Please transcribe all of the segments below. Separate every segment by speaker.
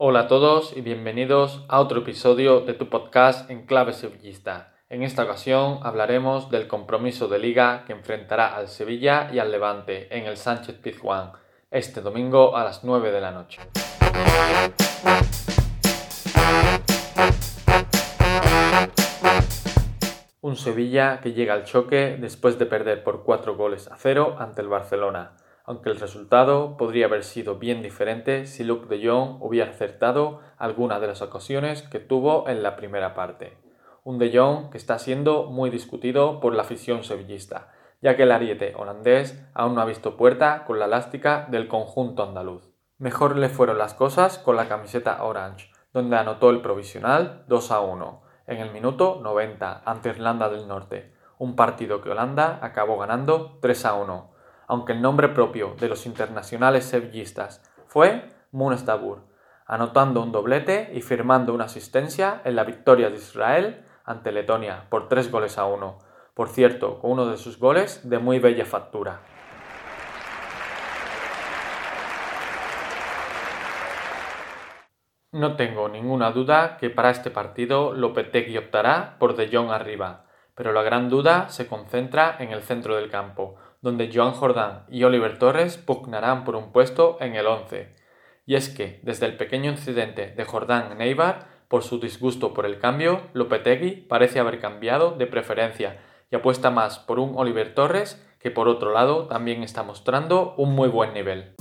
Speaker 1: Hola a todos y bienvenidos a otro episodio de tu podcast en clave sevillista. En esta ocasión hablaremos del compromiso de liga que enfrentará al Sevilla y al Levante en el Sánchez Pizjuán este domingo a las 9 de la noche. Un Sevilla que llega al choque después de perder por 4 goles a 0 ante el Barcelona aunque el resultado podría haber sido bien diferente si Luke de Jong hubiera acertado alguna de las ocasiones que tuvo en la primera parte. Un de Jong que está siendo muy discutido por la afición sevillista, ya que el ariete holandés aún no ha visto puerta con la elástica del conjunto andaluz. Mejor le fueron las cosas con la camiseta orange, donde anotó el provisional 2 a 1 en el minuto 90 ante Irlanda del Norte, un partido que Holanda acabó ganando 3 a 1 aunque el nombre propio de los internacionales sevillistas fue Munestabur, anotando un doblete y firmando una asistencia en la victoria de Israel ante Letonia por tres goles a uno, por cierto, con uno de sus goles de muy bella factura. No tengo ninguna duda que para este partido Lopetegui optará por De Jong arriba, pero la gran duda se concentra en el centro del campo, donde Joan Jordán y Oliver Torres pugnarán por un puesto en el 11. Y es que, desde el pequeño incidente de Jordán en Eibar, por su disgusto por el cambio, Lopetegui parece haber cambiado de preferencia y apuesta más por un Oliver Torres que por otro lado también está mostrando un muy buen nivel.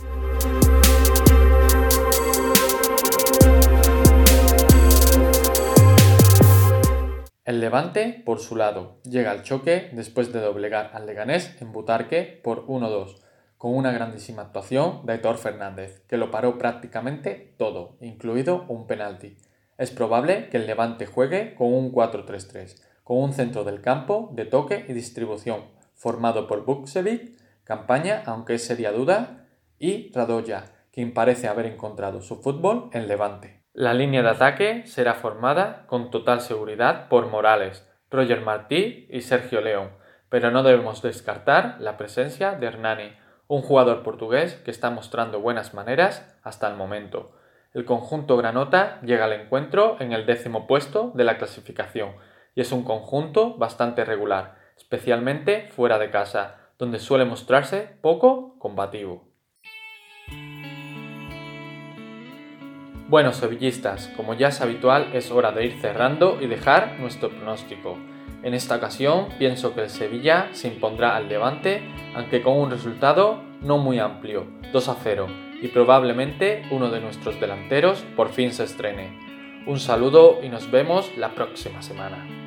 Speaker 1: El Levante, por su lado, llega al choque después de doblegar al Leganés en Butarque por 1-2, con una grandísima actuación de Héctor Fernández, que lo paró prácticamente todo, incluido un penalti. Es probable que el Levante juegue con un 4-3-3, con un centro del campo de toque y distribución, formado por Buksevic, Campaña, aunque sería duda, y Radoya, quien parece haber encontrado su fútbol en Levante. La línea de ataque será formada con total seguridad por Morales, Roger Martí y Sergio León, pero no debemos descartar la presencia de Hernani, un jugador portugués que está mostrando buenas maneras hasta el momento. El conjunto granota llega al encuentro en el décimo puesto de la clasificación y es un conjunto bastante regular, especialmente fuera de casa, donde suele mostrarse poco combativo. Bueno, sevillistas, como ya es habitual, es hora de ir cerrando y dejar nuestro pronóstico. En esta ocasión pienso que el Sevilla se impondrá al Levante, aunque con un resultado no muy amplio, 2 a 0, y probablemente uno de nuestros delanteros por fin se estrene. Un saludo y nos vemos la próxima semana.